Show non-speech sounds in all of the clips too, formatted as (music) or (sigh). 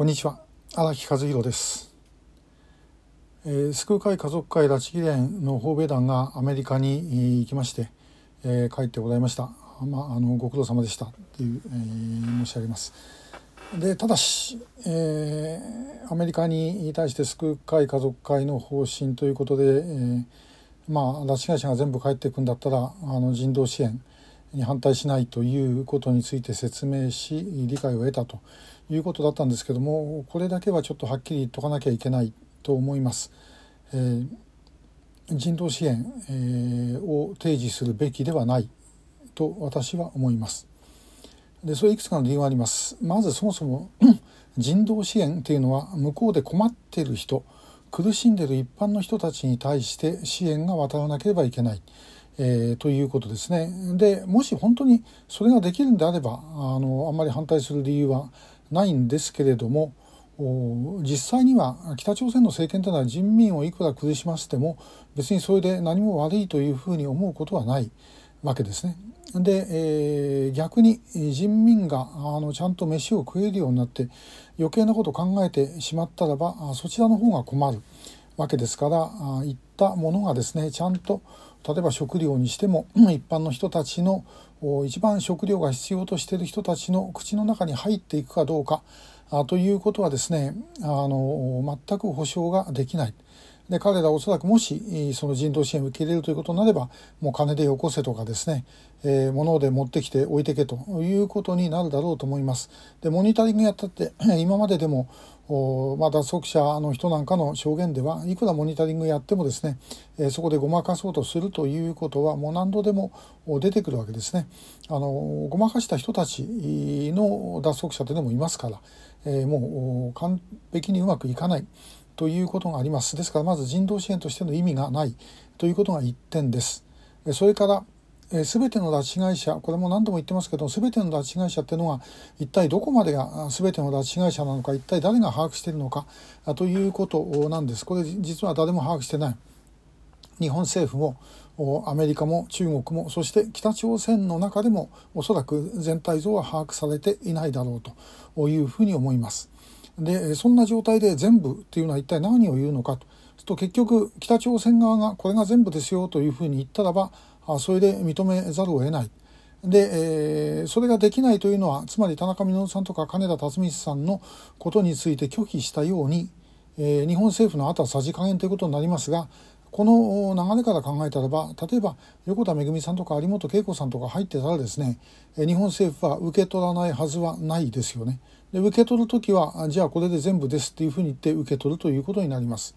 こんにちは。荒木和弘です、えー、救う会家族会拉致議連の訪米団がアメリカに行きまして、えー、帰ってございました。まああのご苦労様でした。という、えー、申し上げます。でただし、えー、アメリカに対して救う会家族会の方針ということで、えー、まあ拉致被害者が全部帰っていくんだったらあの人道支援に反対しないということについて説明し理解を得たということだったんですけどもこれだけはちょっとはっきり言っとかなきゃいけないと思います。えー、人道支援、えー、を提示するべきではないと私は思います。でそれいくつかの理由があります。まずそもそも (clears throat) 人道支援というのは向こうで困っている人苦しんでいる一般の人たちに対して支援が渡らなければいけない。えー、ということですね。でもし本当にそれができるんであればあのあんまり反対する理由はないんですけれども実際には北朝鮮の政権というのは人民をいくら苦しませても別にそれで何も悪いというふうに思うことはないわけですね。で、えー、逆に人民があのちゃんと飯を食えるようになって余計なことを考えてしまったらばそちらの方が困るわけですからいったものがですねちゃんと例えば食料にしても一般の人たちの一番食料が必要としている人たちの口の中に入っていくかどうかということはですねあの全く保証ができない。で彼らおそらくもしその人道支援を受け入れるということになればもう金でよこせとかですね、えー、物で持ってきて置いてけということになるだろうと思います。でモニタリングやったって今まででもまあ、脱足者の人なんかの証言ではいくらモニタリングやってもですね、えそこでごまかそうとするということはもう何度でも出てくるわけですね。あのごまかした人たちの脱足者というのもいますから、えもう完璧にうまくいかない。ということがあります。ですからまず人道支援としての意味がないということが1点です。それからえー、全ての拉致被害者これも何度も言ってますけど全ての拉致被害者っていうのは一体どこまでが全ての拉致被害者なのか一体誰が把握しているのかということなんです。これ実は誰も把握してない。日本政府もアメリカも中国もそして北朝鮮の中でもおそらく全体像は把握されていないだろうというふうに思います。でそんな状態で全部というのは一体何を言うのかとすると結局北朝鮮側がこれが全部ですよというふうに言ったらばそれで認めざるを得ない。で、えー、それができないというのはつまり田中稔さんとか金田辰光さんのことについて拒否したように、えー、日本政府のあとはさじ加減ということになりますがこの流れから考えたらば例えば横田めぐみさんとか有本恵子さんとか入ってたらですね日本政府は受け取らないはずはないですよね。で受け取る時はじゃあこれで全部ですっていうふうに言って受け取るということになります。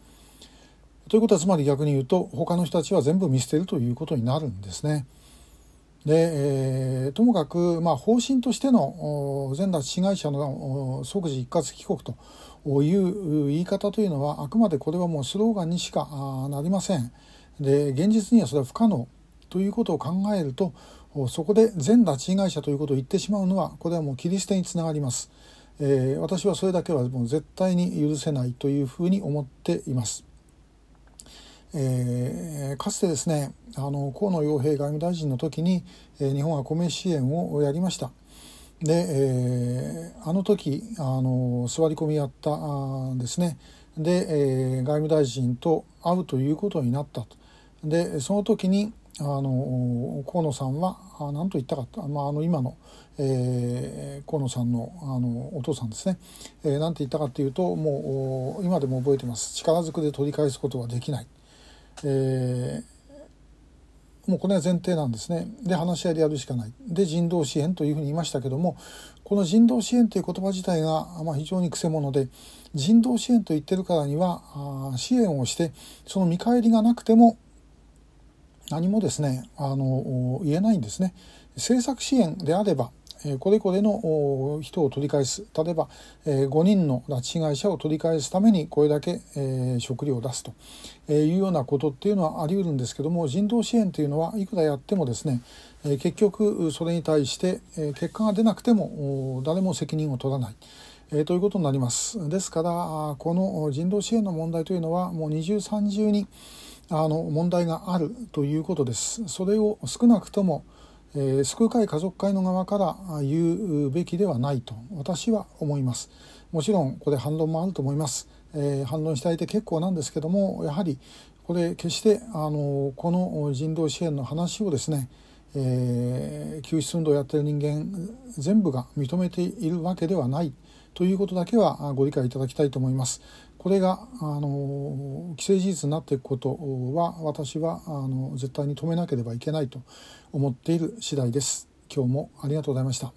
ということはつまり逆に言うと他の人たちは全部見捨てるということになるんですね。で、えー、ともかく、まあ、方針としての全拉致被害者の即時一括帰国という言い方というのはあくまでこれはもうスローガンにしかなりません。で現実にはそれは不可能ということを考えるとそこで全拉致被害者ということを言ってしまうのはこれはもう切り捨てにつながります。えー、私はそれだけはもう絶対に許せないというふうに思っています。えー、かつてですねあの河野洋平外務大臣の時に、えー、日本は米支援をやりました。で、えー、あの時あの座り込みやったんですねで、えー、外務大臣と会うということになったとでその時にあの河野さんは何と言ったかまあ、あの今の、えー、河野さんのあのお父さんですね、えー、何て言ったかというともう今でも覚えてます力ずくで取り返すことはできない。えー、もうこれは前提なんですねで話し合いでやるしかないで人道支援というふうに言いましたけどもこの人道支援という言葉自体が、まあ、非常にくせ者で人道支援と言ってるからには支援をしてその見返りがなくても何もですねあの言えないんですね。政策支援であればこれこれの人を取り返す。例えば5人の拉致被害者を取り返すためにこれだけ食料を出すというようなことっていうのはあり得るんですけども人道支援というのはいくらやってもですね結局それに対して結果が出なくても誰も責任を取らない。えということになります。ですからこの人道支援の問題というのはもう二重三重にあの問題があるということです。それを少なくともえー、救う会家族会の側から言うべきではないと私は思います。もちろんこれ反論もあると思います、えー、反論したいて結構なんですけどもやはりこれ決してあのこの人道支援の話をですねえー、救出運動をやってる人間全部が認めているわけではないということだけはご理解いただきたいと思います。これがあの既成事実になっていくことは私はあの絶対に止めなければいけないと思っている次第です。今日もありがとうございました。